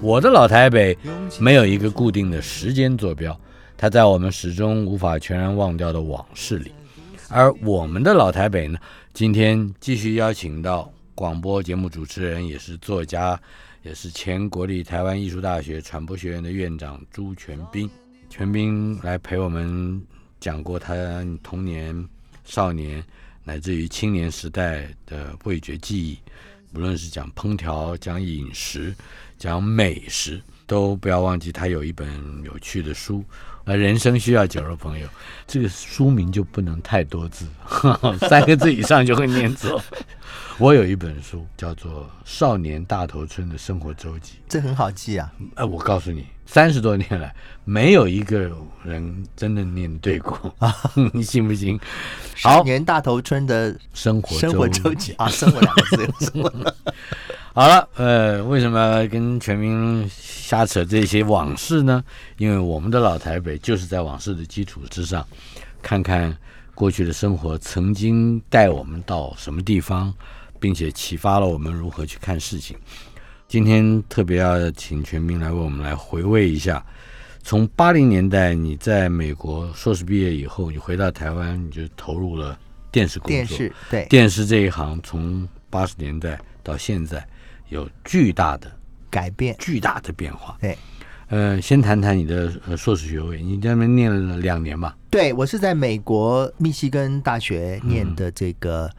我的老台北没有一个固定的时间坐标，它在我们始终无法全然忘掉的往事里。而我们的老台北呢，今天继续邀请到广播节目主持人，也是作家，也是前国立台湾艺术大学传播学院的院长朱全斌。全斌来陪我们讲过他童年、少年乃至于青年时代的味觉记忆。不论是讲烹调、讲饮食、讲美食，都不要忘记他有一本有趣的书。而，人生需要酒肉朋友，这个书名就不能太多字，三个字以上就会念错。我有一本书叫做《少年大头村的生活周记》，这很好记啊。呃，我告诉你，三十多年来，没有一个人真的念对过啊，你信不信？少，年大头村的生活生活周记啊，生活两个字有 生活。好了，呃，为什么跟全民瞎扯这些往事呢？因为我们的老台北就是在往事的基础之上，看看过去的生活曾经带我们到什么地方，并且启发了我们如何去看事情。今天特别要请全民来为我们来回味一下，从八零年代你在美国硕士毕业以后，你回到台湾，你就投入了电视工作。电视对电视这一行从八十年代到现在有巨大的改变，巨大的变化。对呃，先谈谈你的呃硕士学位，你在那边念了两年吧？对，我是在美国密西根大学念的这个，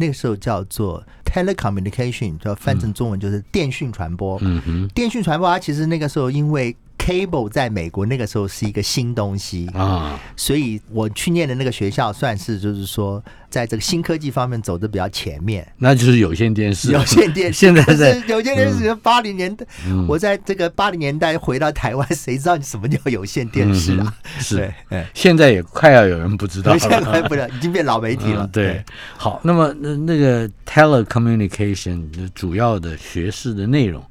那个时候叫做 telecommunication，叫翻成中文就是电讯传播。嗯哼，电讯传播它其实那个时候因为 cable 在美国那个时候是一个新东西啊，所以我去念的那个学校算是就是说，在这个新科技方面走的比较前面。那就是有线电视。有线电视，现在在是有线电视八零年代，嗯我在这个八零年代回到台湾，谁知道你什么叫有线电视啊？嗯是，哎，现在也快要有人不知道现在了。不了，已经变老媒体了。嗯对，好，那么那那个 telecommunication 的主要的学士的内容，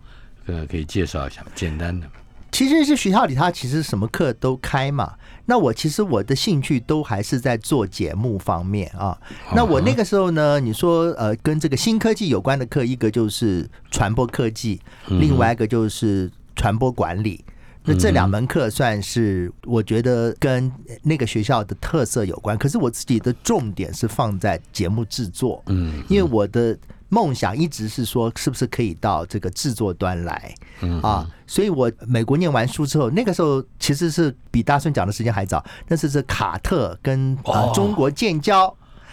呃，可以介绍一下，简单的。其实是学校里，他其实什么课都开嘛。那我其实我的兴趣都还是在做节目方面啊。那我那个时候呢，你说呃，跟这个新科技有关的课，一个就是传播科技，另外一个就是传播管理。那这两门课算是我觉得跟那个学校的特色有关，可是我自己的重点是放在节目制作，嗯，因为我的梦想一直是说，是不是可以到这个制作端来。嗯。啊？所以我美国念完书之后，那个时候其实是比大顺讲的时间还早，那是是卡特跟中国建交，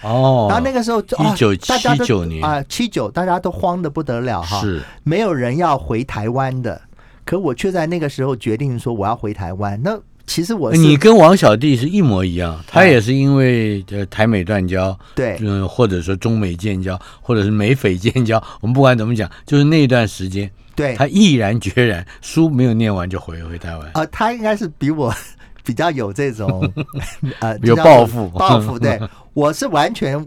哦，然后那个时候就啊1979大家都79年。啊七九，大家都慌的不得了哈，是。没有人要回台湾的，可我却在那个时候决定说我要回台湾。那其实我是你跟王小弟是一模一样，他也是因为呃台美断交，对嗯、或者说中美 建交，或者是美菲建交，我们不管怎么讲，就是那段时间，对他毅然决然，书没有念完就回回台湾。啊，他应该是比我 比较有这种 呃有抱负抱负。对，我是完全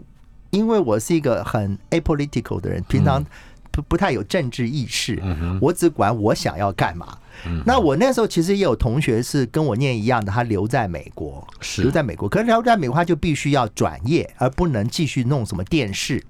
因为我是一个很 apolitical 的人，平常不不太有政治意识，我只管我想要干嘛。嗯那我那时候其实也有同学是跟我念一样的，他留在美国，留在美国，可是留在美国他就必须要转业，而不能继续弄什么电视。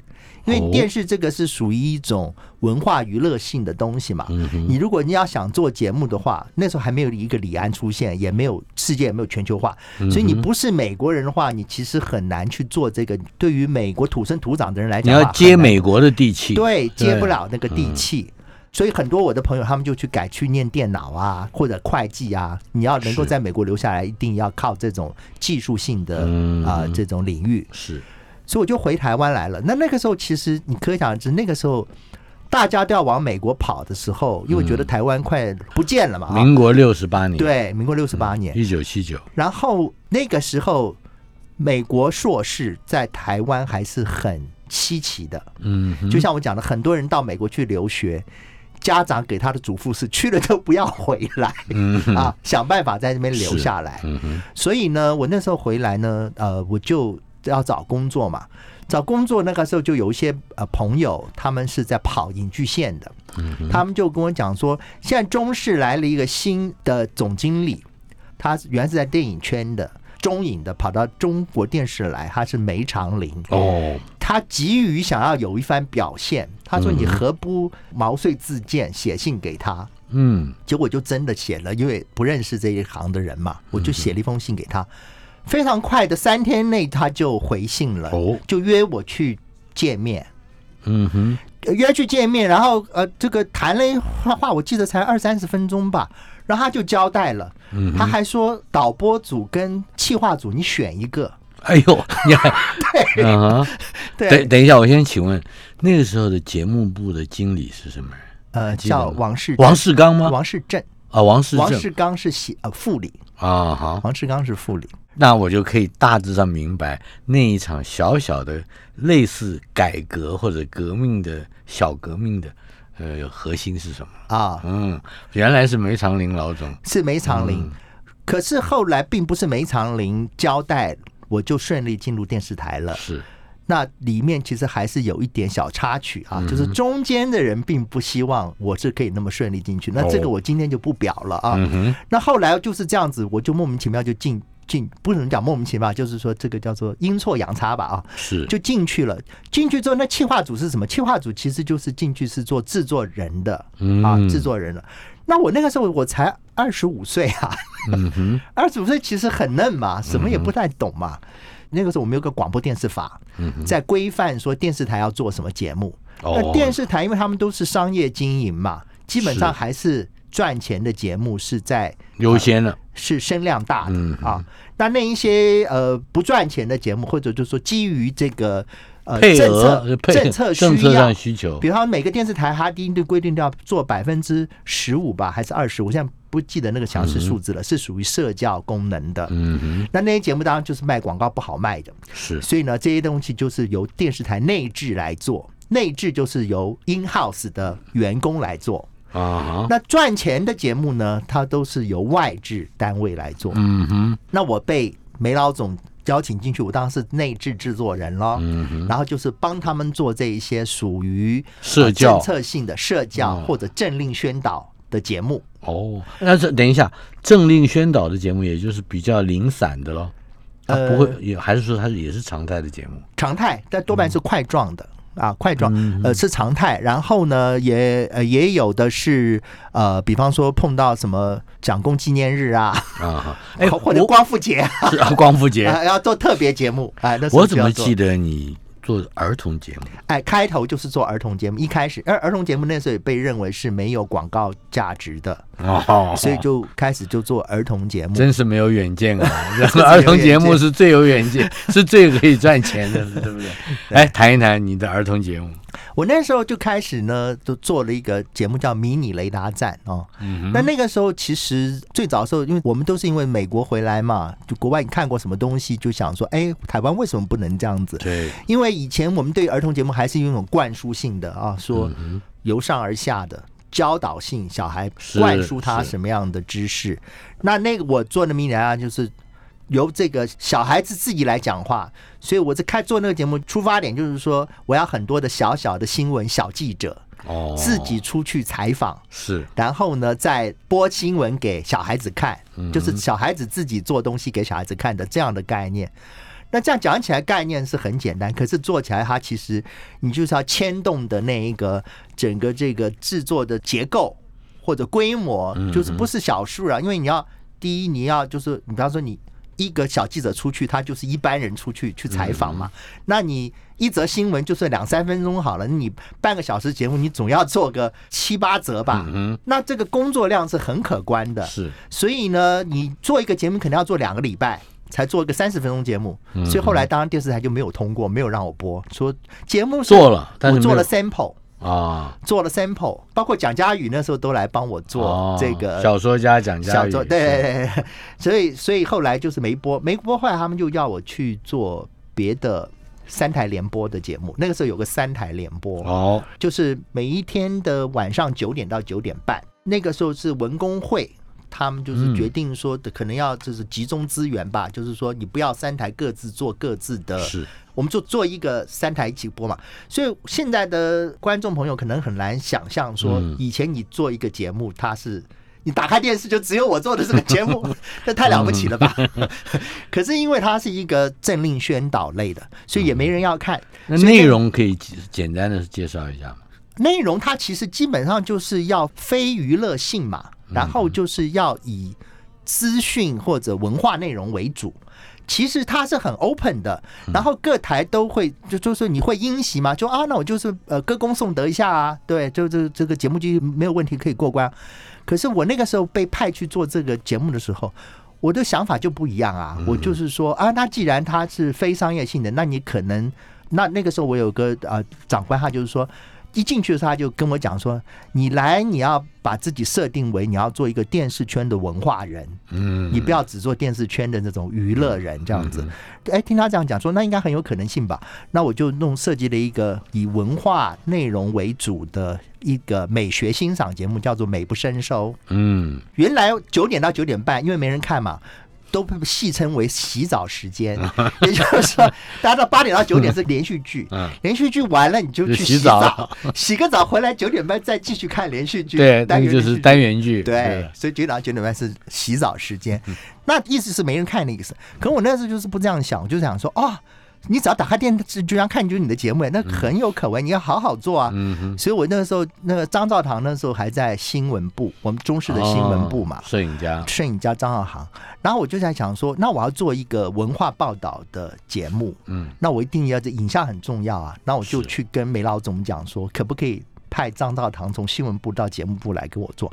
因哦为电视这个是属于一种文化娱乐性的东西嘛，嗯你如果你要想做节目的话，那时候还没有一个李安出现，也没有世界也没有全球化，嗯所以你不是美国人的话，你其实很难去做这个。对于美国土生土长的人来讲你，要接美国的地气，对，接不了那个地气。所以很多我的朋友他们就去改去念电脑啊，或者会计啊。你要能够在美国留下来，一定要靠这种技术性的嗯啊、这种领域。是所以我就回台湾来了。那那个时候其实你可想而知，那个时候大家都要往美国跑的时候，因为觉得台湾快不见了嘛，啊民国六十八年，，对，民国六十八年，一九七九，然后那个时候美国硕士在台湾还是很稀奇的，嗯，就像我讲的，很多人到美国去留学，家长给他的嘱咐是去了都不要回来。嗯，啊，想办法在那边留下来。嗯，所以呢，我那时候回来呢，呃，我就要找工作嘛。找工作那个时候就有一些呃朋友，他们是在跑影剧线的，他们就跟我讲说，现在中视来了一个新的总经理，他原来是在电影圈的。中影的跑到中国电视来，他是梅长林。哦，他急于想要有一番表现，他说：“你何不毛遂自荐，写信给他？”嗯，结果就真的写了，因为不认识这一行的人嘛，我就写了一封信给他。非常快的三天内他就回信了，哦。就约我去见面，嗯哼，呃约去见面，然后呃，这个谈了一话话，我记得才二三十分钟吧。然后他就交代了，嗯他还说导播组跟企划组你选一个，哎呦，你还，对。啊，对，等等一下，我先请问，那个时候的节目部的经理是什么人？呃，叫王世王世刚吗？王世正，啊，王世正。王世刚是写呃副理，啊，好，王世刚是副理。那我就可以大致上明白那一场小小的类似改革或者革命的小革命的呃核心是什么？啊，嗯，原来是梅长林老总。是梅长林。嗯可是后来并不是梅长林交代，我就顺利进入电视台了。是，那里面其实还是有一点小插曲嗯啊，就是中间的人并不希望我是可以那么顺利进去。那这个哦我今天就不表了啊。嗯，那后来就是这样子，我就莫名其妙就进进，不能讲莫名其妙，就是说这个叫做阴错阳差吧啊。是，就进去了。进去之后，那企划组是什么？企划组其实就是进去是做制作人的嗯啊，制作人的。那我那个时候我才二十五岁啊，二十五岁其实很嫩嘛，什么也不太懂嘛。那个时候我们有个广播电视法，在规范说电视台要做什么节目。哦那电视台因为他们都是商业经营嘛，基本上还是赚钱的节目是在优先了。是声量大的、嗯啊。那那一些呃不赚钱的节目，或者就是说基于这个呃配政策政策需政策要上，需求比，方每个电视台它一定规定要做百分之十五吧，还是二十？我现在不记得那个详细数字了，是属于社交功能的。嗯哼，那那些节目当然就是卖广告不好卖的，是所以呢，这些东西就是由电视台内置来做，内置就是由 in house 的员工来做。啊哈，那赚钱的节目呢，它都是由外置单位来做。嗯哼，那我被梅老总邀请进去，我当然是内置制作人咯。嗯哼，然后就是帮他们做这一些属于呃社教政策性的社教嗯或者政令宣导的节目。哦，那这等一下，政令宣导的节目，也就是比较零散的咯。它呃不会，也还是说它也是常态的节目？常态，但多半是块状的。啊，块状嗯呃是常态，然后呢，也呃也有的是呃，比方说碰到什么蒋公纪念日啊，啊，哎，或者光复节啊，是啊，光复节，要做特别节目，哎，那我怎么记得你做儿童节目？哎，开头就是做儿童节目，一开始，而儿童节目那时候也被认为是没有广告价值的，哦所以就开始就做儿童节目。真是没有远见啊！儿童节目是最有远见，是最可以赚钱的，对不对？哎，谈一谈你的儿童节目。我那时候就开始呢，就做了一个节目叫《迷你雷达站》哦。嗯那那个时候其实最早的时候，因为我们都是因为美国回来嘛，就国外你看过什么东西，就想说，哎，台湾为什么不能这样子？对，因为以前我们对儿童节目还是有一种灌输性的啊，说嗯由上而下的教导性，小孩灌输他什么样的知识。那那个我做的迷你啊，就是由这个小孩子自己来讲话，所以我在开做那个节目出发点就是说，我要很多的小小的新闻小记者哦，自己出去采访。是然后呢，再播新闻给小孩子看，嗯就是小孩子自己做东西给小孩子看的这样的概念。那这样讲起来，概念是很简单，可是做起来，它其实你就是要牵动的那一个整个这个制作的结构或者规模，嗯就是不是小数啊，因为你要第一，你要就是你比方说你一个小记者出去，他就是一般人出去去采访嘛，那你一则新闻就是两三分钟好了，你半个小时节目，你总要做个七八折吧，嗯那这个工作量是很可观的，。是。所以呢，你做一个节目肯定要做两个礼拜。才做一个三十分钟节目，所以后来当然电视台就没有通过，没有让我播，说节目做了但是我做了 sample，啊，做了 sample，包括蒋佳宇那时候都来帮我做哦这个小说家蒋佳宇，对对对对，所以所以后来就是没播，没播，后来他们就要我去做别的三台联播的节目。那个时候有个三台联播，哦，就是每一天的晚上九点到九点半，那个时候是文工会。他们就是决定说的，可能要就是集中资源吧，就是说你不要三台各自做各自的，是我们就做一个三台一起播嘛。所以现在的观众朋友可能很难想象说嗯，以前你做一个节目，它是你打开电视就只有我做的这个节目，这太了不起了吧？可是因为它是一个政令宣导类的，所以也没人要看。那内容可以简单的介绍一下吗？内容它其实基本上就是要非娱乐性嘛，然后就是要以资讯或者文化内容为主。其实他是很 open 的，然后各台都会就就是你会因袭嘛，就啊，那我就是呃歌功颂德一下啊，对，就这这个节目就没有问题可以过关。可是我那个时候被派去做这个节目的时候，我的想法就不一样啊，我就是说啊，那既然它是非商业性的，那你可能那那个时候我有个呃长官，他就是说。一进去的时候，他就跟我讲说：“你来，你要把自己设定为你要做一个电视圈的文化人，嗯，你不要只做电视圈的那种娱乐人这样子。”哎，听他这样讲说，那应该很有可能性吧？那我就弄设计了一个以文化内容为主的一个美学欣赏节目，叫做《美不胜收》。嗯，原来九点到九点半，因为没人看嘛。都被戏称为洗澡时间，也就是说，大家到八点到九点是连续剧，嗯。连续剧完了你就就去洗澡。洗个澡回来九点半再继续看连续剧，对，那个就是单元剧单元剧，对，所以九点到九点半是洗澡时间，那意思是没人看的意思。可我那时候就是不这样想，我就想说，哦，你只要打开电视居然看就是你的节目，那很有可为，你要好好做啊。所以我那个时候，那个张兆堂那时候还在新闻部，我们中视的新闻部嘛。哦，摄影家，摄影家张兆航，然后我就在想说，那我要做一个文化报道的节目，嗯，那我一定要这影像很重要啊，那我就去跟梅老总讲说，可不可以派张兆堂从新闻部到节目部来给我做？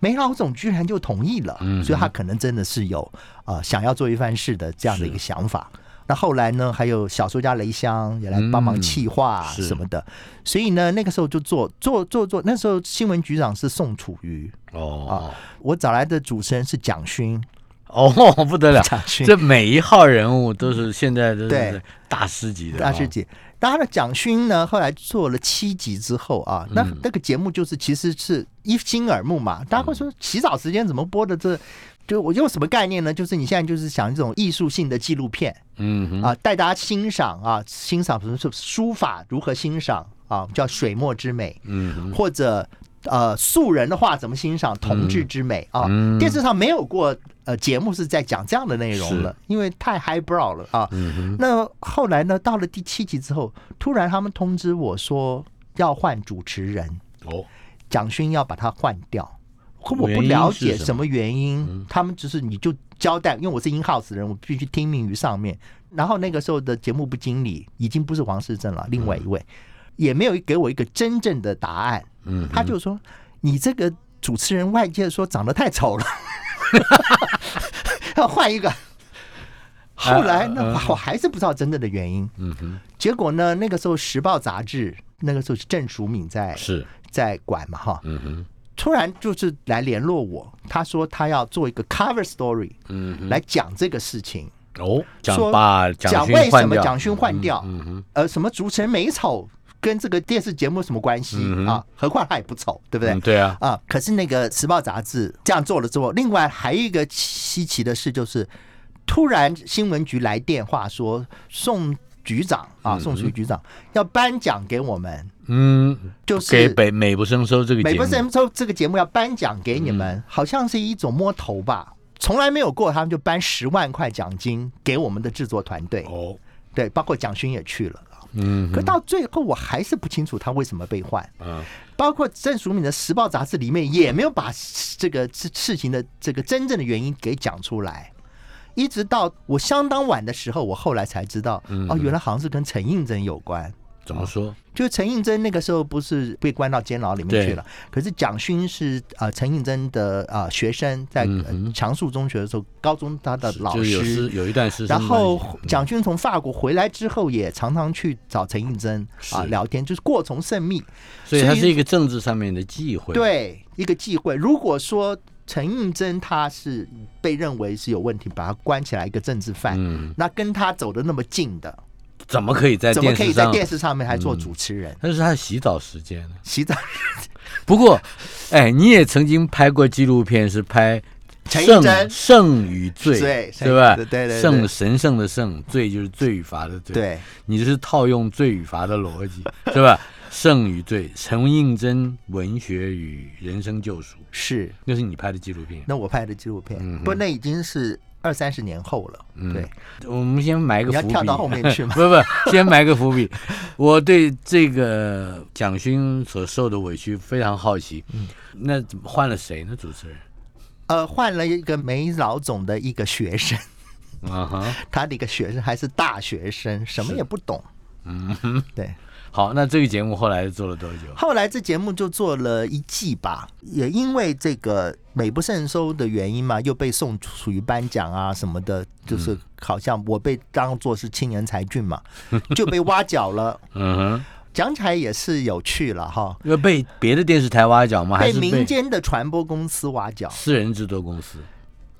梅老总居然就同意了，嗯所以他可能真的是有呃想要做一番事的这样的一个想法。那后来呢，还有小说家雷香也来帮忙嗯企划是。什么的，所以呢，那个时候就做做做做。那时候新闻局长是宋楚瑜，哦。我找来的主持人是蒋勋，哦，不得了，蒋勋。这每一号人物都是现在都是大师级的，哦，大师级。当然了，蒋勋呢，后来做了七集之后啊，那嗯。那个节目就是其实是一心耳目嘛。大家会说洗澡时间怎么播的？这？就我用什么概念呢？就是你现在就是想这种艺术性的纪录片嗯哼，啊，带大家欣赏啊，欣赏什么是书法如何欣赏啊，叫水墨之美，嗯，或者呃素人的话怎么欣赏同志之美啊。嗯电视上没有过呃节目是在讲这样的内容了，因为太 highbrow 了啊。那后来呢，到了第七集之后，突然他们通知我说要换主持人，哦，蒋勋要把他换掉。可我不了是什么解什么原因，嗯。他们只是你就交代，因为我是 in house 的人，我必须听命于上面。然后那个时候的节目部经理已经不是王世正了，另外一位、也没有给我一个真正的答案，嗯，他就说你这个主持人外界说长得太丑了，要换一个。后来那啊。我还是不知道真正的原因。嗯哼，结果呢，那个时候《时报》杂志那个时候是郑淑敏在是，在管嘛哈，嗯哼，突然就是来联络我，他说他要做一个 cover story 嗯，来讲这个事情，哦，讲说把讲为什么蒋勋换掉，嗯哼，呃，什么主持人美丑跟这个电视节目什么关系？嗯啊？何况他也不丑，对不对？嗯？对啊，啊，可是那个《时报》杂志这样做了之后，另外还有一个稀奇的事就是，突然新闻局来电话说宋局长啊，宋楚瑜局长要颁奖给我们，嗯，就是给北美不胜收这个节目，美国神州这个节目要颁奖给你们，嗯。好像是一种摸头吧，从来没有过，他们就颁十万块奖金给我们的制作团队，哦，对，包括蒋勋也去了。嗯，可到最后，我还是不清楚他为什么被换。嗯包括郑淑敏的《时报》杂志里面也没有把这个事事情的这个真正的原因给讲出来，一直到我相当晚的时候，我后来才知道，嗯。哦，原来好像是跟陈应真有关。怎么说？就陈应真那个时候不是被关到监牢里面去了，可是蒋勋是呃陈应真的啊学生，在强树中学的时候，高中他的老师有一段时间。然后蒋勋从法国回来之后，也常常去找陈应真啊聊天，就是过从甚密。所以他是一个政治上面的忌讳。对，一个忌讳。如果说陈应真他是被认为是有问题，把他关起来一个政治犯，嗯那跟他走的那么近的。怎么可以在怎么可以在电视上面还做主持人？那是他洗澡时间洗澡。不过，哎，你也曾经拍过纪录片，是拍圣圣与罪，对吧？对对，圣神圣的圣，罪就是罪与罚的罪。对，你是套用罪与罚的逻辑，是吧？圣与罪，陈应真文学与人生救赎，是，那是你拍的纪录片。那我拍的纪录片，不，那已经是。二三十年后了，对，我们先埋个伏笔。你要跳到后面去吗？不不，先埋个伏笔。我对这个蒋勋所受的委屈非常好奇。嗯，那怎么换了谁呢？主持人？呃，换了一个梅老总的一个学生。啊哈，他的一个学生还是大学生，什么也不懂。嗯哼，对。好，那这个节目后来做了多久？后来这节目就做了一季吧，也因为这个美不胜收的原因嘛，又被送属于颁奖啊什么的，就是好像我被当做是青年才俊嘛，就被挖角了。嗯哼，讲起来也是有趣了哈。因为被别的电视台挖角吗？被民间的传播公司挖角？私人制作公司？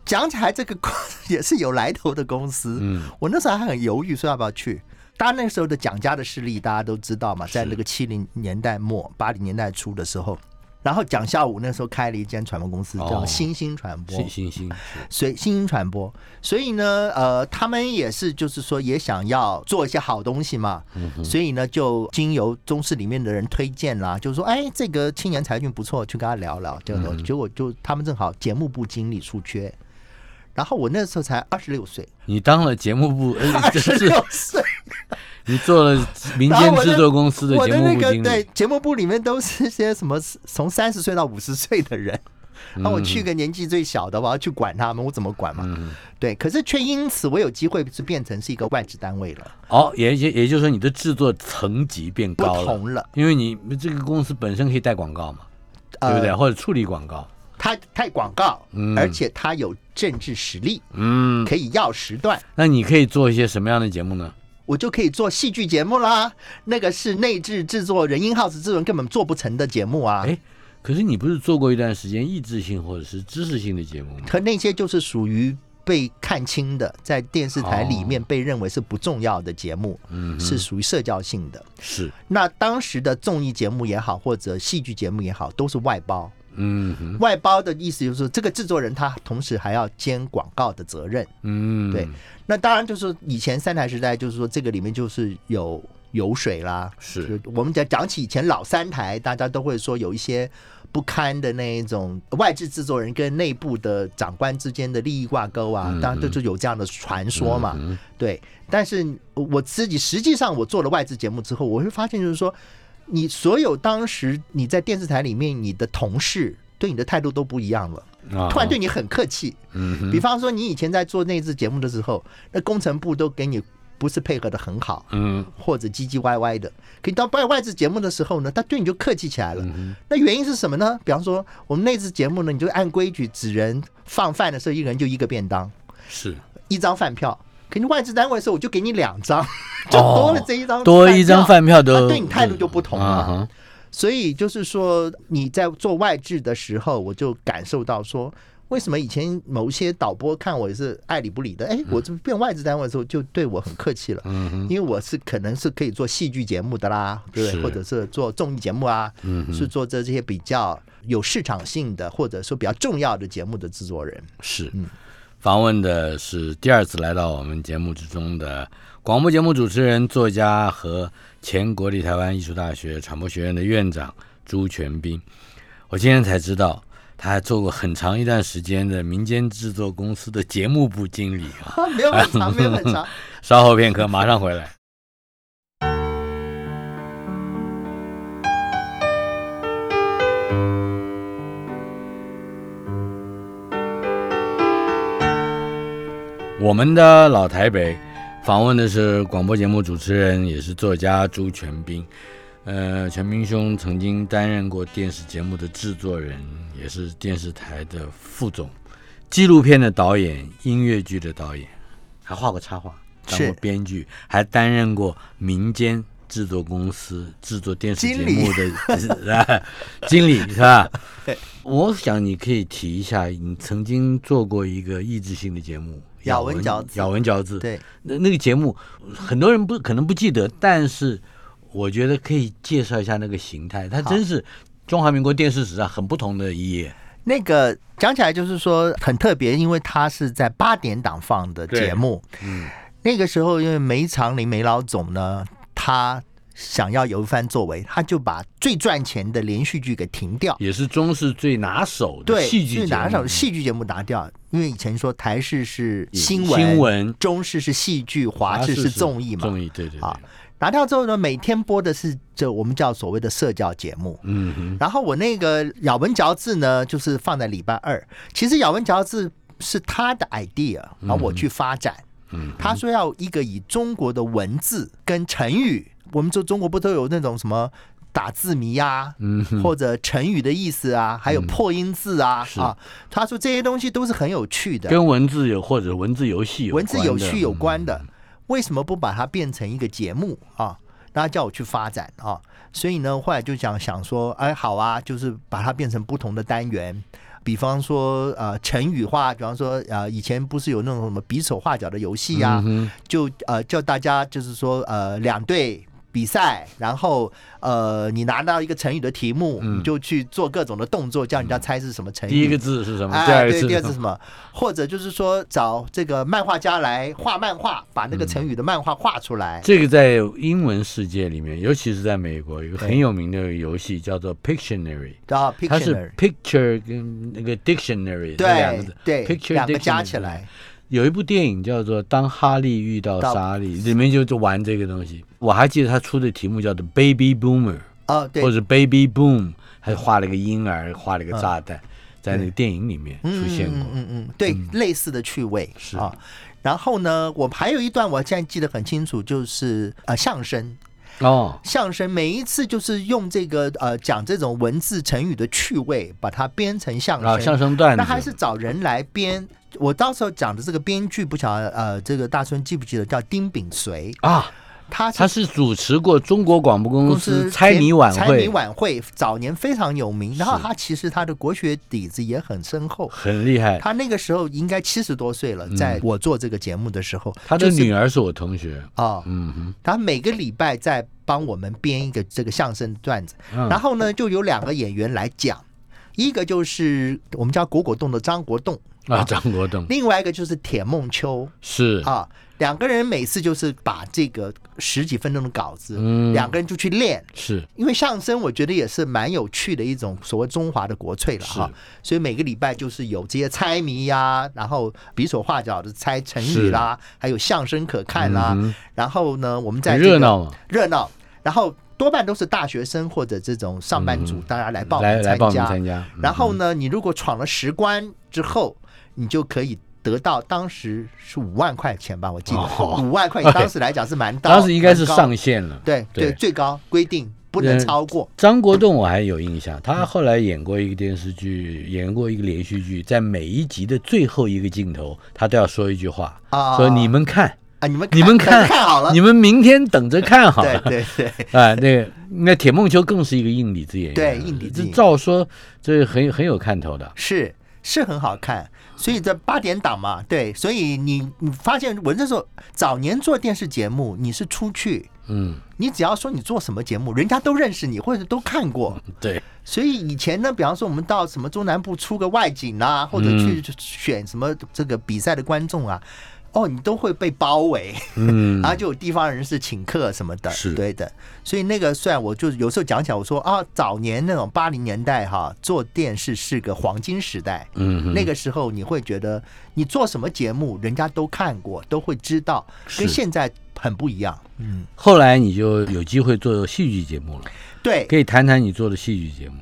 讲起来这个 也是有来头的公司。嗯，我那时候还很犹豫，说要不要去。他那个时候的蒋家的势力，大家都知道嘛，在那个七零年代末、八零年代初的时候，然后蒋孝武那时候开了一间传播公司，叫新兴传播。新兴，所以新兴传播，所以呢，呃，他们也是就是说也想要做一些好东西嘛，所以呢，就经由中视里面的人推荐啦，就是说，哎，这个青年才俊不错，去跟他聊聊，就结果就他们正好节目部经理出缺。然后我那时候才二十六岁，你当了节目部二十六岁，你做了民间制作公司的节目部经理。对，节目部里面都是些什么 从三十岁到五十岁的人，那我去个年纪最小的，我要去管他们，我怎么管嘛？对，可是却因此我有机会是变成是一个外资单位了。哦，也也也就是说你的制作层级变高了，不同了，因为你这个公司本身可以带广告嘛，对不对？或者处理广告。他太广告，而且他有政治实力，嗯，可以要时段。那你可以做一些什么样的节目呢？我就可以做戏剧节目啦。那个是内置制作人，英 house 制作人根本做不成的节目啊。哎，可是你不是做过一段时间益智性或者是知识性的节目吗？可那些就是属于被看清的，在电视台里面被认为是不重要的节目，嗯，是属于社交性的。是。那当时的综艺节目也好，或者戏剧节目也好，都是外包。嗯，外包的意思就是这个制作人他同时还要兼广告的责任。嗯，对。那当然就是以前三台时代，就是说这个里面就是有油水啦。是，我们讲讲起以前老三台，大家都会说有一些不堪的那一种外置制作人跟内部的长官之间的利益挂钩啊，当然就是有这样的传说嘛。对，但是我自己实际上我做了外置节目之后，我会发现就是说。你所有当时你在电视台里面，你的同事对你的态度都不一样了，突然对你很客气。嗯，比方说你以前在做内置节目的时候，那工程部都给你不是配合的很好，嗯，或者唧唧歪歪的。可你到外外置节目的时候呢，他对你就客气起来了。那原因是什么呢？比方说我们内置节目呢，你就按规矩，指人放饭的时候，一个人就一个便当，是一张饭票。给你外资单位的时候，我就给你两张，就多了这一张，多一张饭票的，对你态度就不同了。所以就是说，你在做外置的时候，我就感受到说，为什么以前某些导播看我也是爱理不理的，哎，我这变外资单位的时候就对我很客气了。嗯因为我是可能是可以做戏剧节目的啦，对，或者是做综艺节目啊，嗯，是做这这些比较有市场性的或者说比较重要的节目的制作人。是，嗯。访问的是第二次来到我们节目之中的广播节目主持人、作家和前国立台湾艺术大学传播学院的院长朱全斌。我今天才知道，他还做过很长一段时间的民间制作公司的节目部经理啊，没有很长，没有很长。稍后片刻，马上回来。我们的老台北访问的是广播节目主持人，也是作家朱全斌。呃，全斌兄曾经担任过电视节目的制作人，也是电视台的副总，纪录片的导演，音乐剧的导演，还画过插画，当过编剧，还担任过民间制作公司制作电视节目的啊经理是吧？我想你可以提一下，你曾经做过一个益智性的节目《咬文嚼字咬文嚼字。对，那那个节目很多人不可能不记得，但是我觉得可以介绍一下那个形态，它真是中华民国电视史上很不同的一页。那个讲起来就是说很特别，因为它是在八点档放的节目。嗯，那个时候因为梅长林梅老总呢，他想要有一番作为，他就把最赚钱的连续剧给停掉。也是中视最拿手的对，戏剧节目，最拿手的戏剧节目拿掉，因为以前说台视是新闻，新闻中视是戏剧，华视是综艺嘛。综艺对对对啊，拿掉之后呢，每天播的是这我们叫所谓的社交节目。嗯哼，然后我那个咬文嚼字呢，就是放在礼拜二。其实咬文嚼字是他的 idea，然后我去发展。嗯，他说要一个以中国的文字跟成语，我们说中国不都有那种什么打字谜啊，嗯，或者成语的意思啊，还有破音字啊、是。啊。他说这些东西都是很有趣的，跟文字有或者文字游戏有文字有趣有关的。嗯，为什么不把它变成一个节目？啊？然后叫我去发展啊，所以呢，后来就想想说，哎，好啊，就是把它变成不同的单元，比方说呃成语化，比方说呃以前不是有那种什么比手画脚的游戏呀、嗯就呃叫大家就是说呃两队。比赛，然后呃，你拿到一个成语的题目，嗯你就去做各种的动作，叫人家猜是什么成语。第一个字是什么？哎，对，第二个字第二是什么？或者就是说找这个漫画家来画漫画，把那个成语的漫画画出来。这个在英文世界里面，尤其是在美国，有一个很有名的游戏叫做 Pictionary，啊它是，Pictionary，picture 跟那个 dictionary 对两个对字，picture 对，两个加起来，有一部电影叫做《当哈利遇到到莎莉》，里面就就玩这个东西。我还记得他出的题目叫做 Baby Boomer，哦，对或，者 Baby Boom，还画了一个婴儿，画了一个炸弹，在那个电影里面出现过。嗯嗯嗯，对，类似的趣味是啊。然后呢，我还有一段我现在记得很清楚，就是呃相声。哦，相声每一次就是用这个呃讲这种文字成语的趣味，把它编成相声。相声段子，那还是找人来编。我到时候讲的这个编剧，不晓得呃，这个大春记不记得叫丁炳随？啊，他他是主持过中国广播公公司司猜谜晚会猜谜，晚会早年非常有名，然后他其实他的国学底子也很深厚。很厉害。他那个时候应该七十多岁了，在我做这个节目的时候，他的就是女儿是我同学，啊，嗯哼，他每个礼拜在帮我们编一个这个相声段子，嗯然后呢，就有两个演员来讲，一个就是我们家果果冻的张国栋，啊，张国栋另外一个就是铁梦秋是，啊，两个人每次就是把这个十几分钟的稿子，嗯。两个人就去练。是。因为相声，我觉得也是蛮有趣的一种所谓中华的国粹了哈，所以每个礼拜就是有这些猜谜呀，然后比手画脚的猜成语啦，还有相声可看啦，嗯然后呢，我们在这个热闹嘛，热闹，然后多半都是大学生或者这种上班族，大家来报名。参加，嗯。然后呢，你如果闯了十关之后，你就可以得到当时是五万块钱吧，我记得哦五万块，钱当时来讲是蛮高，当时应该是上限了。对对对最高规定不能超过。张国栋我还有印象，他后来演过一个电视剧，演过一个连续剧，在每一集的最后一个镜头，他都要说一句话，啊说你们看，啊，你们你们看看好了，你们明天等着看好对了。对对，啊，那个那铁梦秋更是一个硬底子演员，对硬底子这照说这很很有看头的。是是很好看。所以这八点档嘛，对，所以你你发现我那时候早年做电视节目，你是出去，嗯，你只要说你做什么节目，人家都认识你，或者都看过。对，所以以前呢，比方说我们到什么中南部出个外景啊，或者去选什么这个比赛的观众啊，哦，你都会被包围，嗯然后 就有地方人士请客什么的，是对的。所以那个虽然我就有时候讲起来，我说啊，早年那种八零年代哈，做电视是个黄金时代。嗯，那个时候你会觉得你做什么节目，人家都看过，都会知道，跟现在很不一样。嗯，后来你就有机会做戏剧节目了，对，可以谈谈你做的戏剧节目。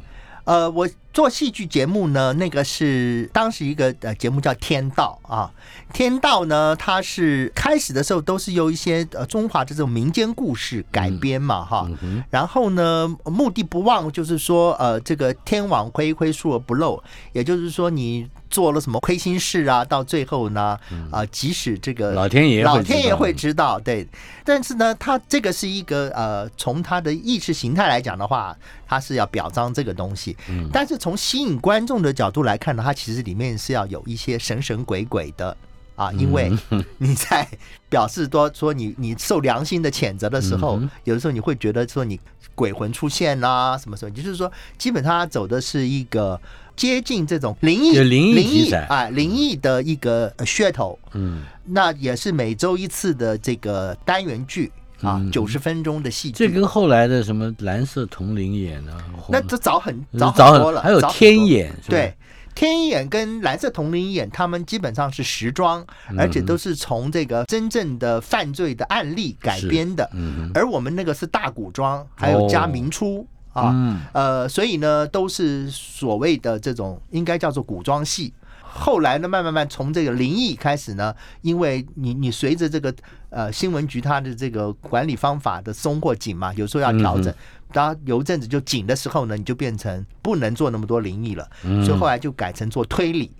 呃，我做戏剧节目呢，那个是当时一个呃节目叫《天道》啊，《天道》呢，它是开始的时候都是由一些呃中华的这种民间故事改编嘛哈，然后呢，目的不忘就是说呃这个天网恢恢疏而不漏，也就是说你。做了什么亏心事啊？到最后呢，啊，即使这个老天爷老天爷会知道，对。但是呢，他这个是一个呃，从他的意识形态来讲的话，他是要表彰这个东西。嗯。但是从吸引观众的角度来看呢，它其实里面是要有一些神神鬼鬼的啊，因为 你在表示多说你你受良心的谴责的时候，有的时候你会觉得说你鬼魂出现啦，什么时候？就是说，基本上走的是一个。接近这种灵异、灵异啊，灵异的一个噱头，嗯，那也是每周一次的这个单元剧啊，九十分钟的戏剧。这跟后来的什么蓝色铜铃眼啊？那这早很早很多了，还有天眼，对，天眼跟蓝色铜铃眼，他们基本上是时装，而且都是从这个真正的犯罪的案例改编的，嗯，而我们那个是大古装，还有加明初。啊，呃，所以呢，都是所谓的这种应该叫做古装戏。后来呢，慢慢慢从这个灵异开始呢，因为你你随着这个呃新闻局它的这个管理方法的松或紧嘛，有时候要调整。当有一阵子就紧的时候呢，你就变成不能做那么多灵异了，所以后来就改成做推理。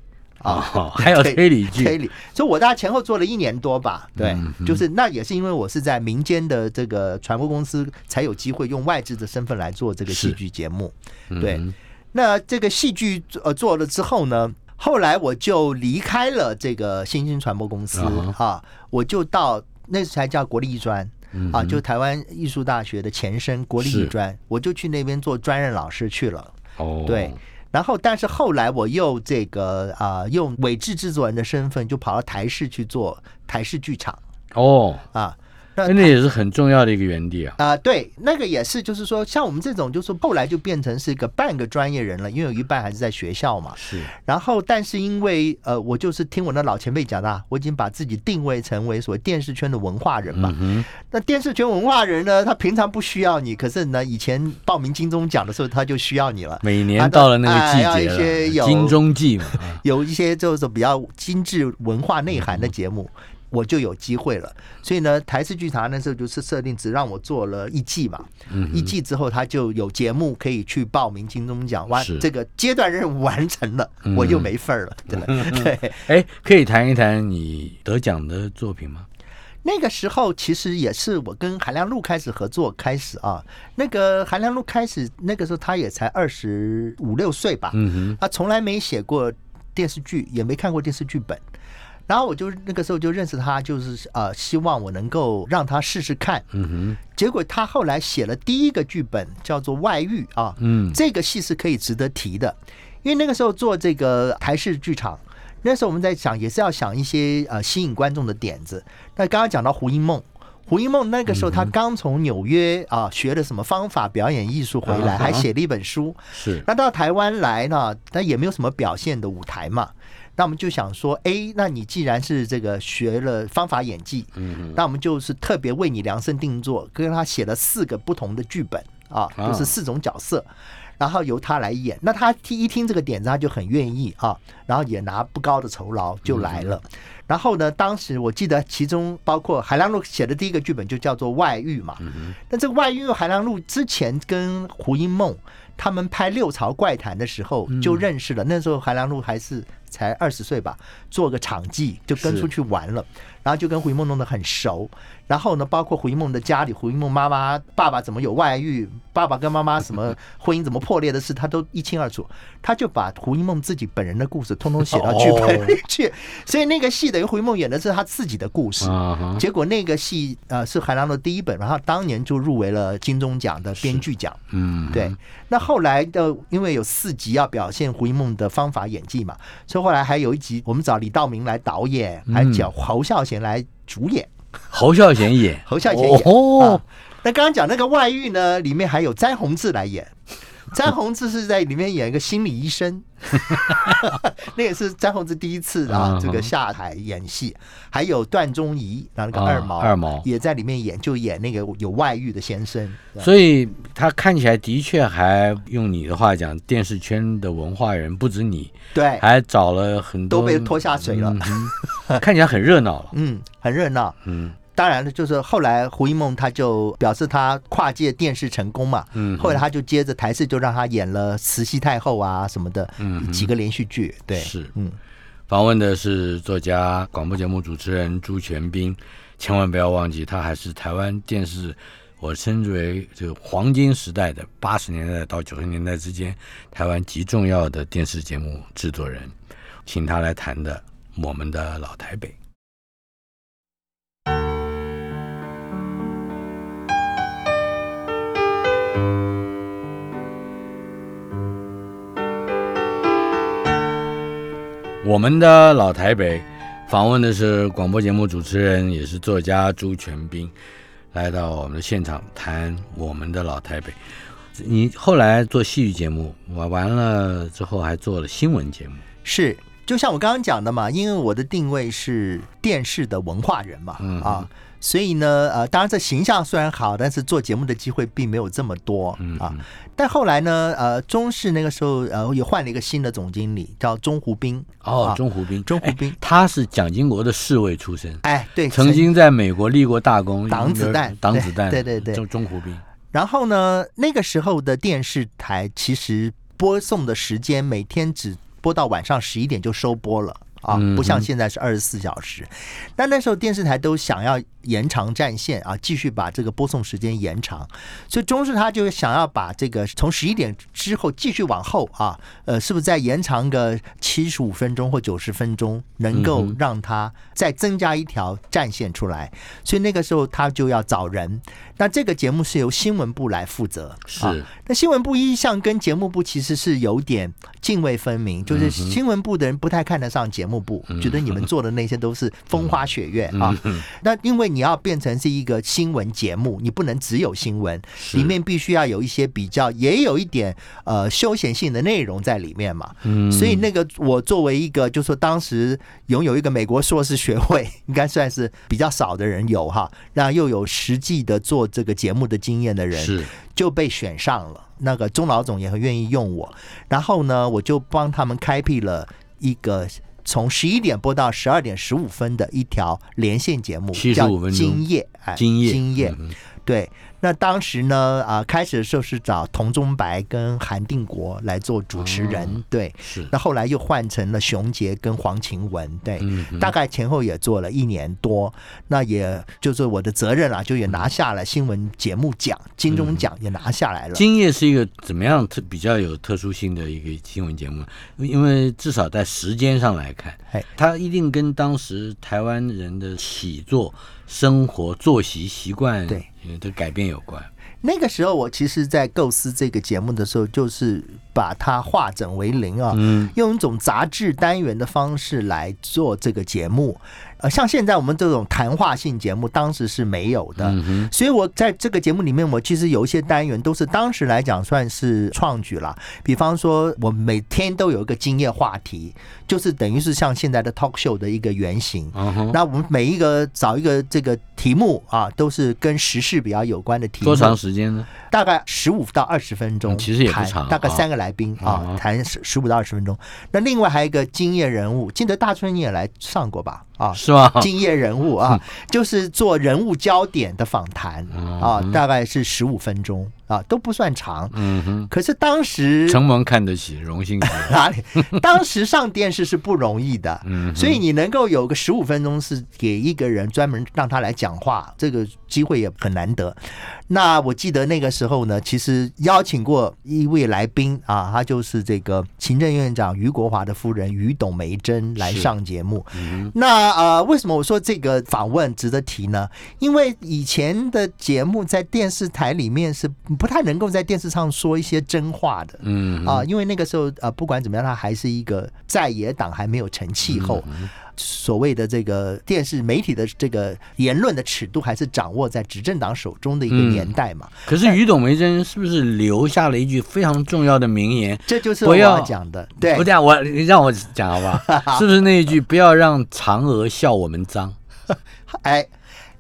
啊，还有推理剧，推理，所以我大概前后做了一年多吧，对，就是那也是因为我是在民间的这个传播公司才有机会用外资的身份来做这个戏剧节目，对，那这个戏剧呃做了之后呢，后来我就离开了这个新兴传播公司啊，我就到那才叫国立艺专啊，就台湾艺术大学的前身国立艺专，我就去那边做专任老师去了，哦，对。然后，但是后来我又这个啊，用伪制制作人的身份，就跑到台视去做台视剧场。哦，啊。那也是很重要的一个园地啊！啊，对，那个也是，就是说，像我们这种，就是后来就变成是一个半个专业人了，因为有一半还是在学校嘛。是。然后，但是因为呃，我就是听我的老前辈讲的，我已经把自己定位成为所谓电视圈的文化人嘛。嗯那电视圈文化人呢，他平常不需要你，可是呢，以前报名金钟奖的时候，他就需要你了。每年到了那个季节，啊、一些有金钟季嘛，有一些就是比较精致文化内涵的节目。我就有机会了，所以呢，台式剧场那时候就是设定只让我做了一季嘛，一季之后他就有节目可以去报名金钟奖，完这个阶段任务完成了，我就没份儿了，真的。对，哎，可以谈一谈你得奖的作品吗？那个时候其实也是我跟韩良露开始合作开始啊，那个韩良露开始那个时候他也才二十五六岁吧，嗯哼，他从来没写过电视剧，也没看过电视剧本。然后我就那个时候就认识他，就是呃，希望我能够让他试试看。嗯哼。结果他后来写了第一个剧本，叫做《外遇》啊。嗯。这个戏是可以值得提的，因为那个时候做这个台式剧场，那时候我们在想，也是要想一些呃吸引观众的点子。那刚刚讲到胡因梦，胡因梦那个时候他刚从纽约啊学了什么方法表演艺术回来，还写了一本书。是。那到台湾来呢，但也没有什么表现的舞台嘛。那我们就想说，哎，那你既然是这个学了方法演技，嗯，那我们就是特别为你量身定做，跟他写了四个不同的剧本啊，就是四种角色，然后由他来演。那他听一听这个点子，他就很愿意啊，然后也拿不高的酬劳就来了。然后呢，当时我记得其中包括海浪路写的第一个剧本就叫做《外遇》嘛，那这个《外遇》海浪路之前跟胡因梦他们拍《六朝怪谈》的时候就认识了，那时候海浪路还是。才二十岁吧，做个场记就跟出去玩了，然后就跟胡一梦弄得很熟。然后呢，包括胡一梦的家里，胡一梦妈妈、爸爸怎么有外遇，爸爸跟妈妈什么 婚姻怎么破裂的事，他都一清二楚。他就把胡一梦自己本人的故事通通写到剧本里 去，所以那个戏等于胡一梦演的是他自己的故事。结果那个戏呃是海浪的第一本，然后当年就入围了金钟奖的编剧奖。嗯，对。那后来的因为有四集要表现胡一梦的方法演技嘛，所以后来还有一集我们找李道明来导演，还找侯孝贤来主演。侯孝贤演，侯孝贤演哦。那刚刚讲那个外遇呢，里面还有詹宏志来演。詹宏志是在里面演一个心理医生，那也是詹宏志第一次啊，嗯这个下海演戏。还有段忠仪，然后那个啊二毛，二毛也在里面演，就演那个有外遇的先生。所以他看起来的确还用你的话讲，电视圈的文化人不止你，对，还找了很多都被拖下水了 看起来很热闹了。嗯，很热闹。嗯当然了，就是后来胡一梦他就表示他跨界电视成功嘛，嗯，后来他就接着台视就让他演了慈禧太后啊什么的，嗯几个连续剧。对，是嗯，访问的是作家、广播节目主持人朱全斌，千万不要忘记，他还是台湾电视我称之为这个黄金时代的八十年代到九十年代之间，台湾极重要的电视节目制作人，请他来谈的我们的老台北。我们的老台北访问的是广播节目主持人，也是作家朱全斌，来到我们的现场谈我们的老台北。你后来做戏剧节目，完完了之后还做了新闻节目，是。就像我刚刚讲的嘛，因为我的定位是电视的文化人嘛，嗯啊，所以呢，呃，当然这形象虽然好，但是做节目的机会并没有这么多嗯啊。但后来呢，呃，中视那个时候呃也换了一个新的总经理，叫钟湖斌。哦啊，钟湖斌，钟湖斌哎他是蒋经国的侍卫出身，哎，对，曾经在美国立过大功，挡子弹挡子弹，对对对对钟钟湖斌，然后呢，那个时候的电视台其实播送的时间每天只播到晚上十一点就收播了。啊嗯，不像现在是二十四小时。但那时候电视台都想要延长战线啊，继续把这个播送时间延长，所以中视他就想要把这个从十一点之后继续往后啊，呃，是不是再延长个七十五分钟或九十分钟，能够让他再增加一条战线出来？所以那个时候他就要找人。那这个节目是由新闻部来负责，是。啊那新闻部一向跟节目部其实是有点泾渭分明，就是新闻部的人不太看得上节目部，嗯。觉得你们做的那些都是风花雪月啊。嗯。那因为你要变成是一个新闻节目，你不能只有新闻，里面必须要有一些比较，也有一点呃休闲性的内容在里面嘛。嗯所以那个我作为一个，就说当时拥有一个美国硕士学位，应该算是比较少的人有哈，那又有实际的做这个节目的经验的人，是就被选上了。那个钟老总也很愿意用我，然后呢，我就帮他们开辟了一个从十一点播到十二点十五分的一条连线节目，叫今夜，哎，今夜对。那当时呢，啊、开始的时候是找童中白跟韩定国来做主持人，哦对。是那后来又换成了熊杰跟黄晴雯，对。大概前后也做了一年多，那也就是我的责任啦，就也拿下了新闻节目奖、金钟奖也拿下来了。今夜是一个怎么样特比较有特殊性的一个新闻节目？因为至少在时间上来看哎，它一定跟当时台湾人的起坐、生活、作息习惯对呃的改变有关。那个时候，我其实，在构思这个节目的时候，就是把它化整为零啊，嗯用一种杂志单元的方式来做这个节目。呃，像现在我们这种谈话性节目，当时是没有的。嗯，所以我在这个节目里面，我其实有一些单元都是当时来讲算是创举了。比方说，我每天都有一个今夜话题，就是等于是像现在的 talk show 的一个原型。嗯，那我们每一个找一个这个题目啊，都是跟时事比较有关的题目。多长时间呢？大概十五到二十分钟嗯，其实也不谈长啊大概三个来宾啊啊，谈十十五到二十分钟。那另外还有一个今夜人物，记得大春你也来上过吧？啊，是吗？敬业人物啊，就是做人物焦点的访谈啊，大概是十五分钟啊，都不算长。嗯哼，可是当时承蒙看得起，荣幸 哪里？当时上电视是不容易的，嗯所以你能够有个十五分钟是给一个人专门让他来讲话，这个机会也很难得。那我记得那个时候呢，其实邀请过一位来宾啊，他就是这个行政院长于国华的夫人于董梅珍来上节目。嗯那呃，为什么我说这个访问值得提呢？因为以前的节目在电视台里面是不太能够在电视上说一些真话的。嗯啊，因为那个时候呃，不管怎么样，他还是一个在野党还没有成气候。所谓的这个电视媒体的这个言论的尺度，还是掌握在执政党手中的一个嗯年代嘛。可是于董梅珍是不是留下了一句非常重要的名言？这就是我不要要讲的。对不，讲我你让我讲好不好？是不是那一句“不要让嫦娥笑我们脏 哎，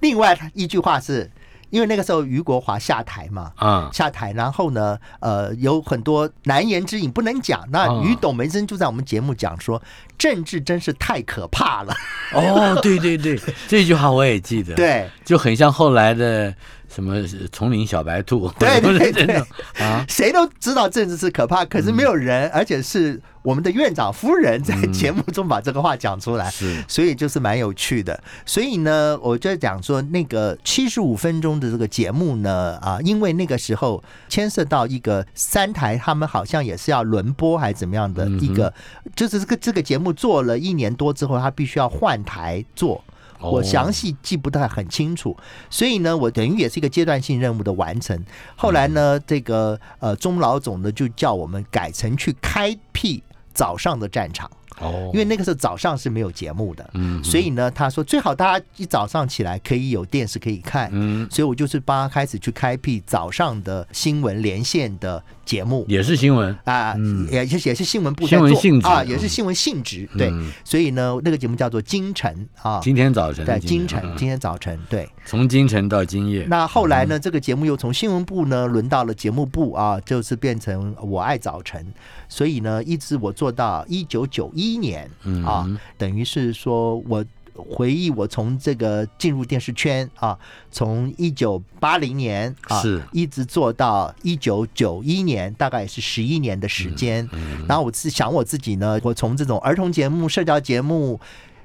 另外一句话是。因为那个时候余国华下台嘛”，啊？下台，然后呢，呃，有很多难言之隐不能讲。那哦于董梅珍就在我们节目讲说，政治真是太可怕了。哦，对对对，这句话我也记得，，对，就很像后来的什么丛林小白兔，对对对啊，谁都知道政治是可怕，可是没有人，而且是我们的院长夫人在节目中把这个话讲出来。是所以就是蛮有趣的，所以呢，我就讲说那个七十五分钟的这个节目呢，啊，因为那个时候牵涉到一个三台，他们好像也是要轮播还是怎么样的一个，就是这个这个节目做了一年多之后，他必须要换台做。我详细记不太很清楚，所以呢，我等于也是一个阶段性任务的完成。后来呢，这个呃钟老总呢就叫我们改成去开辟早上的战场。哦。因为那个时候早上是没有节目的，嗯所以呢，他说最好大家一早上起来可以有电视可以看，嗯。所以我就是帮他开始去开辟早上的新闻连线的节目。也是新闻，啊，嗯。也是也是新闻部在新闻性质。啊也是新闻性质，对，嗯所以呢，那个节目叫做京晨啊，今天早晨的对，京晨，嗯。今天早晨，对，从京晨到今夜，那后来嗯。呢，这个节目又从新闻部呢轮到了节目部啊，就是变成我爱早晨，所以呢，一直我做到一九九一年嗯啊，等于是说我。回忆我从这个进入电视圈啊，从一九八零年啊，是一直做到一九九一年，大概也是十一年的时间。嗯然后我是想我自己呢，我从这种儿童节目、社交节目、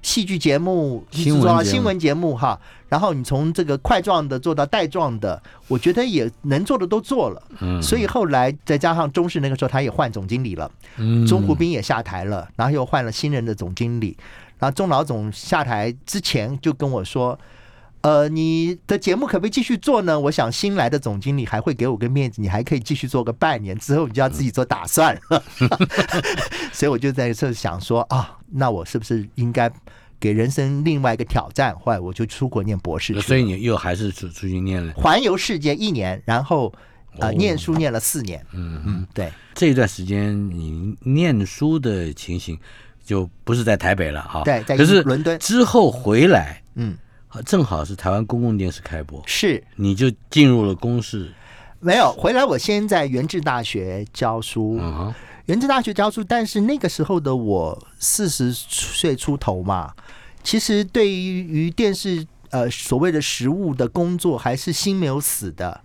戏剧节目，新闻新闻节目哈。然后你从这个块状的做到带状的，我觉得也能做的都做了。嗯所以后来再加上中视那个时候他也换总经理了，嗯钟湖斌也下台了，然后又换了新人的总经理。然后钟老总下台之前就跟我说。呃，你的节目可不可以继续做呢？我想新来的总经理还会给我个面子，你还可以继续做个半年，之后你就要自己做打算了。所以我就在这想说啊，那我是不是应该给人生另外一个挑战？后来我就出国念博士，所以你又还是出出去念了环游世界一年，然后呃哦念书念了四年。嗯嗯，对，这一段时间你念书的情形就不是在台北了哈，对在可是伦敦之后回来，嗯，正好是台湾公共电视开播，是你就进入了公视，没有回来。我先在原治大学教书，嗯哼，原治大学教书，但是那个时候的我四十岁出头嘛，其实对于于电视呃所谓的实务的工作还是心没有死的。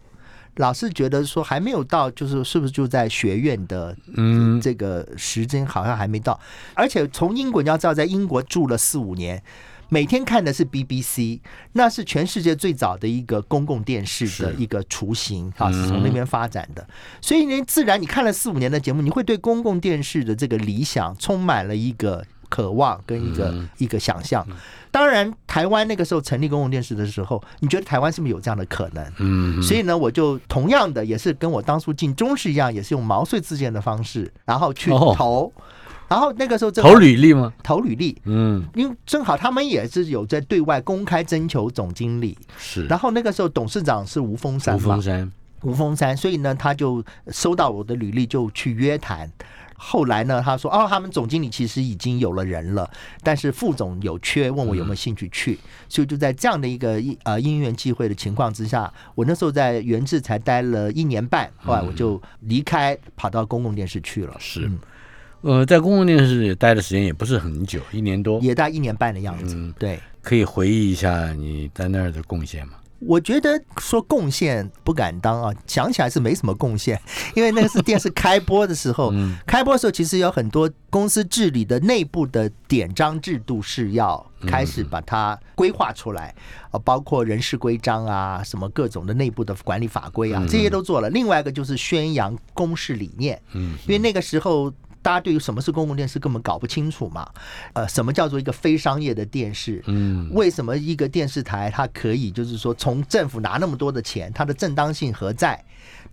老是觉得说还没有到，就是是不是就在学院的嗯这个时间好像还没到，而且从英国你要知道，在英国住了四五年，每天看的是 BBC，那是全世界最早的一个公共电视的一个雏形啊，嗯是从那边发展的。所以呢，自然你看了四五年的节目，你会对公共电视的这个理想充满了一个渴望跟一个、嗯一个想象。当然，台湾那个时候成立公共电视的时候，你觉得台湾是不是有这样的可能？嗯，所以呢，我就同样的也是跟我当初进中视一样，也是用毛遂自荐的方式，然后去哦投。然后那个时候投履历吗？投履历，嗯，因为正好他们也是有在对外公开征求总经理。是，然后那个时候董事长是吴峰山吴嘛，峰山，吴峰山，所以呢，他就收到我的履历就去约谈。后来呢，他说哦，他们总经理其实已经有了人了，但是副总有缺，问我有没有兴趣去，所以就在这样的一个呃因缘际会的情况之下，我那时候在原制才待了一年半，后来我就离开，跑到公共电视去了，是。嗯呃，在公共电视也待的时间也不是很久，一年多，也待一年半的样子。嗯对，可以回忆一下你在那儿的贡献吗？我觉得说贡献不敢当啊，想起来是没什么贡献，因为那个是电视开播的时候，嗯开播的时候其实有很多公司治理的内部的典章制度是要开始把它规划出来，啊，包括人事规章啊，什么各种的内部的管理法规啊，这些都做了。另外一个就是宣扬公示理念，嗯，因为那个时候。大家对于什么是公共电视根本搞不清楚嘛？呃，什么叫做一个非商业的电视？嗯，为什么一个电视台它可以就是说从政府拿那么多的钱，它的正当性何在？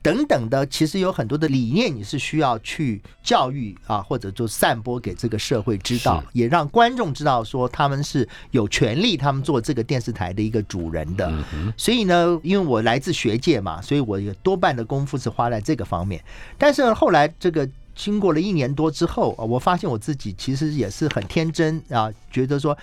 等等的，其实有很多的理念，你是需要去教育啊，或者就散播给这个社会知道，也让观众知道说他们是有权利，他们做这个电视台的一个主人的。所以呢，因为我来自学界嘛，所以我有多半的功夫是花在这个方面。但是后来这个经过了一年多之后啊，我发现我自己其实也是很天真啊，觉得说。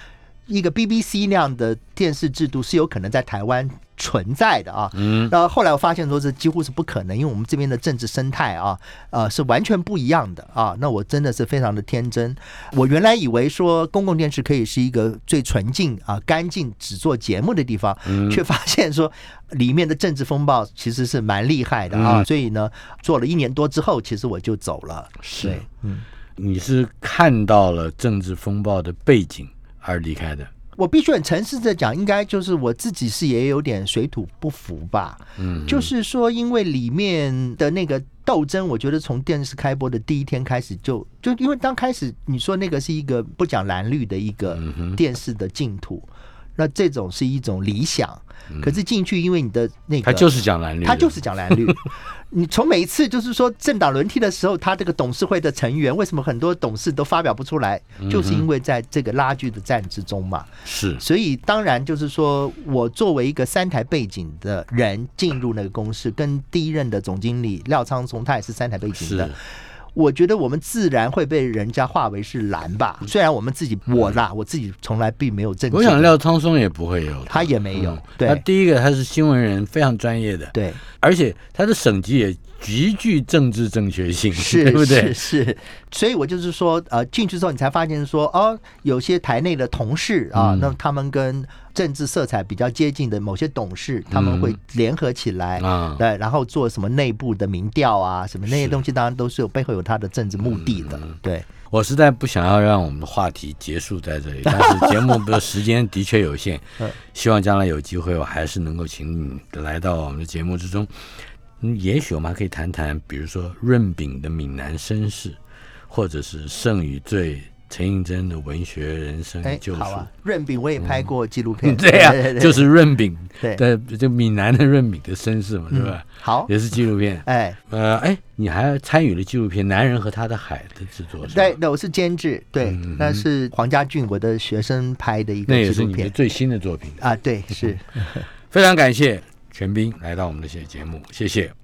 一个 BBC 那样的电视制度是有可能在台湾存在的啊，嗯，然后后来我发现说这几乎是不可能，因为我们这边的政治生态啊，呃，是完全不一样的啊。那我真的是非常的天真，我原来以为说公共电视可以是一个最纯净啊、干净只做节目的地方，却发现说里面的政治风暴其实是蛮厉害的啊。所以呢，做了一年多之后，其实我就走了。是，嗯，你是看到了政治风暴的背景。而离开的，我必须很诚实的讲，应该就是我自己是也有点水土不服吧。嗯，就是说，因为里面的那个斗争，我觉得从电视开播的第一天开始，就就因为刚开始你说那个是一个不讲蓝绿的一个电视的净土，那这种是一种理想。可是进去，因为你的那个，他就是讲蓝绿，他就是讲蓝绿。你从每一次就是说政党轮替的时候，他这个董事会的成员为什么很多董事都发表不出来，就是因为在这个拉锯的战之中嘛。是，所以当然就是说我作为一个三台背景的人进入那个公司，跟第一任的总经理廖昌松，他也是三台背景的。我觉得我们自然会被人家化为是蓝吧，虽然我们自己我啦，我自己从来并没有政治。我想廖昌松也不会有，他也没有。他第一个他是新闻人，非常专业的，对，而且他的省级也。极具政治正确性，是，对不对？是，所以我就是说，呃，进去之后你才发现说，哦，有些台内的同事啊，那他们跟政治色彩比较接近的某些董事，他们会联合起来，对，然后做什么内部的民调啊，什么那些东西，当然都是有背后有他的政治目的的。对我实在不想要让我们的话题结束在这里，但是节目的时间的确有限，希望将来有机会，我还是能够请你来到我们的节目之中。也许我们还可以谈谈，比如说润饼的闽南身世，或者是剩余最陈映真的文学人生救赎。好啊，润饼我也拍 过纪录片，对呀，就是润饼对，就闽南的润饼的身世嘛，对吧？好，也是纪录片。哎，呃，哎，你还参与了纪录片《男人和他的海》的制作？对，那我是监制，对，那是黄家俊我的学生拍的一个纪录片，那也是你的最新的作品啊。对，是 非常感谢。全斌来到我们的节节目，谢谢。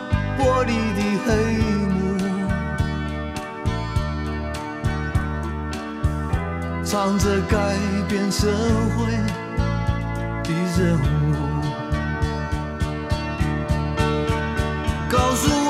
玻璃的黑幕，藏着改变社会的人物，告诉